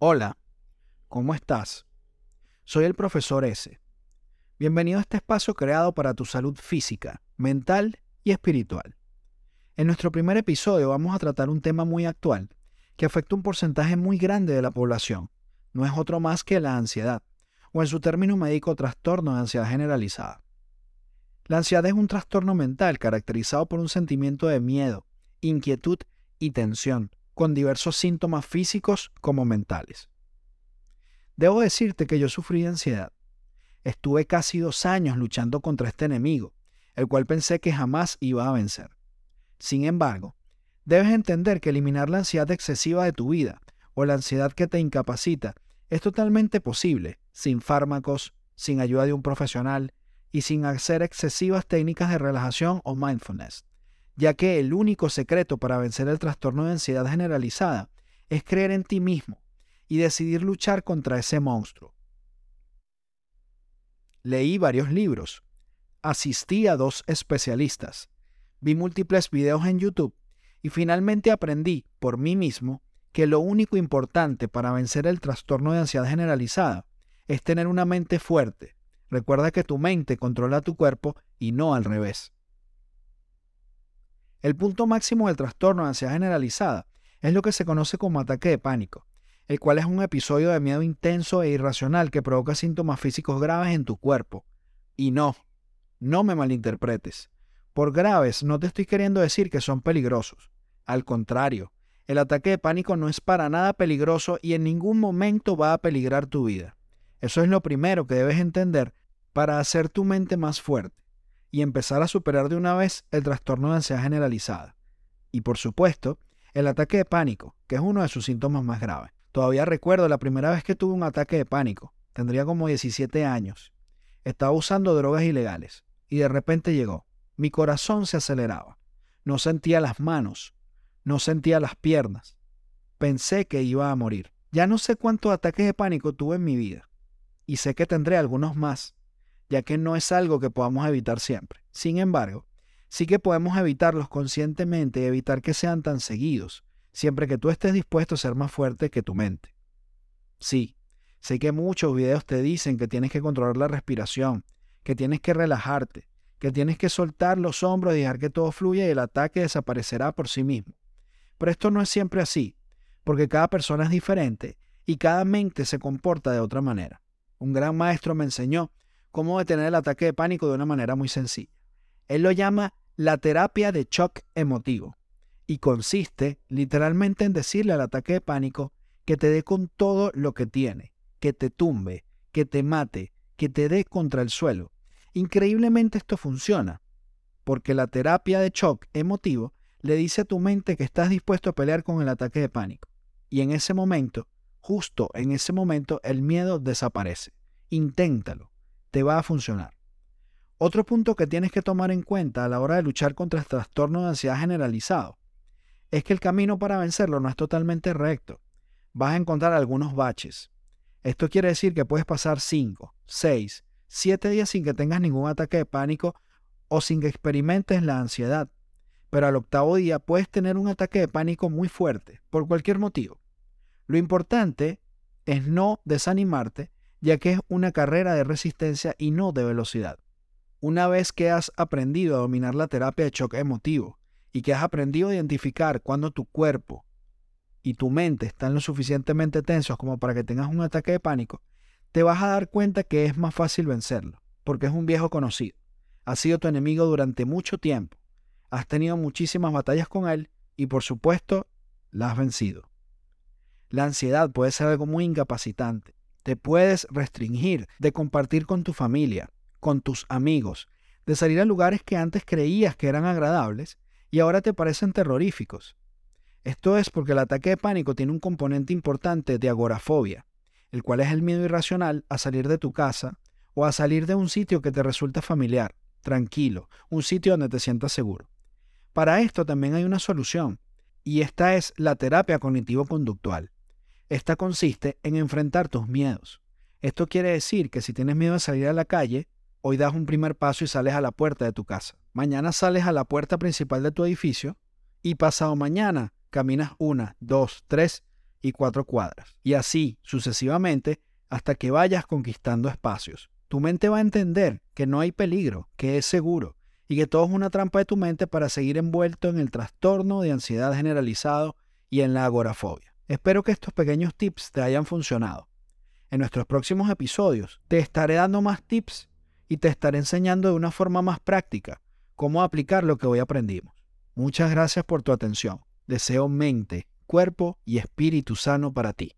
Hola, ¿cómo estás? Soy el profesor S. Bienvenido a este espacio creado para tu salud física, mental y espiritual. En nuestro primer episodio vamos a tratar un tema muy actual que afecta un porcentaje muy grande de la población. No es otro más que la ansiedad, o en su término médico trastorno de ansiedad generalizada. La ansiedad es un trastorno mental caracterizado por un sentimiento de miedo, inquietud y tensión, con diversos síntomas físicos como mentales. Debo decirte que yo sufrí de ansiedad. Estuve casi dos años luchando contra este enemigo, el cual pensé que jamás iba a vencer. Sin embargo, debes entender que eliminar la ansiedad excesiva de tu vida o la ansiedad que te incapacita es totalmente posible sin fármacos, sin ayuda de un profesional y sin hacer excesivas técnicas de relajación o mindfulness ya que el único secreto para vencer el trastorno de ansiedad generalizada es creer en ti mismo y decidir luchar contra ese monstruo. Leí varios libros, asistí a dos especialistas, vi múltiples videos en YouTube y finalmente aprendí por mí mismo que lo único importante para vencer el trastorno de ansiedad generalizada es tener una mente fuerte. Recuerda que tu mente controla tu cuerpo y no al revés. El punto máximo del trastorno de ansiedad generalizada es lo que se conoce como ataque de pánico, el cual es un episodio de miedo intenso e irracional que provoca síntomas físicos graves en tu cuerpo. Y no, no me malinterpretes. Por graves no te estoy queriendo decir que son peligrosos. Al contrario, el ataque de pánico no es para nada peligroso y en ningún momento va a peligrar tu vida. Eso es lo primero que debes entender para hacer tu mente más fuerte y empezar a superar de una vez el trastorno de ansiedad generalizada. Y por supuesto, el ataque de pánico, que es uno de sus síntomas más graves. Todavía recuerdo la primera vez que tuve un ataque de pánico. Tendría como 17 años. Estaba usando drogas ilegales y de repente llegó. Mi corazón se aceleraba. No sentía las manos. No sentía las piernas. Pensé que iba a morir. Ya no sé cuántos ataques de pánico tuve en mi vida. Y sé que tendré algunos más ya que no es algo que podamos evitar siempre. Sin embargo, sí que podemos evitarlos conscientemente y evitar que sean tan seguidos, siempre que tú estés dispuesto a ser más fuerte que tu mente. Sí, sé que muchos videos te dicen que tienes que controlar la respiración, que tienes que relajarte, que tienes que soltar los hombros y dejar que todo fluya y el ataque desaparecerá por sí mismo. Pero esto no es siempre así, porque cada persona es diferente y cada mente se comporta de otra manera. Un gran maestro me enseñó cómo detener el ataque de pánico de una manera muy sencilla. Él lo llama la terapia de shock emotivo y consiste literalmente en decirle al ataque de pánico que te dé con todo lo que tiene, que te tumbe, que te mate, que te dé contra el suelo. Increíblemente esto funciona, porque la terapia de shock emotivo le dice a tu mente que estás dispuesto a pelear con el ataque de pánico. Y en ese momento, justo en ese momento, el miedo desaparece. Inténtalo te va a funcionar. Otro punto que tienes que tomar en cuenta a la hora de luchar contra el trastorno de ansiedad generalizado es que el camino para vencerlo no es totalmente recto. Vas a encontrar algunos baches. Esto quiere decir que puedes pasar 5, 6, 7 días sin que tengas ningún ataque de pánico o sin que experimentes la ansiedad. Pero al octavo día puedes tener un ataque de pánico muy fuerte, por cualquier motivo. Lo importante es no desanimarte ya que es una carrera de resistencia y no de velocidad. Una vez que has aprendido a dominar la terapia de choque emotivo y que has aprendido a identificar cuando tu cuerpo y tu mente están lo suficientemente tensos como para que tengas un ataque de pánico, te vas a dar cuenta que es más fácil vencerlo, porque es un viejo conocido. Ha sido tu enemigo durante mucho tiempo. Has tenido muchísimas batallas con él y por supuesto la has vencido. La ansiedad puede ser algo muy incapacitante te puedes restringir de compartir con tu familia, con tus amigos, de salir a lugares que antes creías que eran agradables y ahora te parecen terroríficos. Esto es porque el ataque de pánico tiene un componente importante de agorafobia, el cual es el miedo irracional a salir de tu casa o a salir de un sitio que te resulta familiar, tranquilo, un sitio donde te sientas seguro. Para esto también hay una solución, y esta es la terapia cognitivo-conductual. Esta consiste en enfrentar tus miedos. Esto quiere decir que si tienes miedo de salir a la calle, hoy das un primer paso y sales a la puerta de tu casa. Mañana sales a la puerta principal de tu edificio y pasado mañana caminas una, dos, tres y cuatro cuadras. Y así, sucesivamente, hasta que vayas conquistando espacios. Tu mente va a entender que no hay peligro, que es seguro, y que todo es una trampa de tu mente para seguir envuelto en el trastorno de ansiedad generalizado y en la agorafobia. Espero que estos pequeños tips te hayan funcionado. En nuestros próximos episodios te estaré dando más tips y te estaré enseñando de una forma más práctica cómo aplicar lo que hoy aprendimos. Muchas gracias por tu atención. Deseo mente, cuerpo y espíritu sano para ti.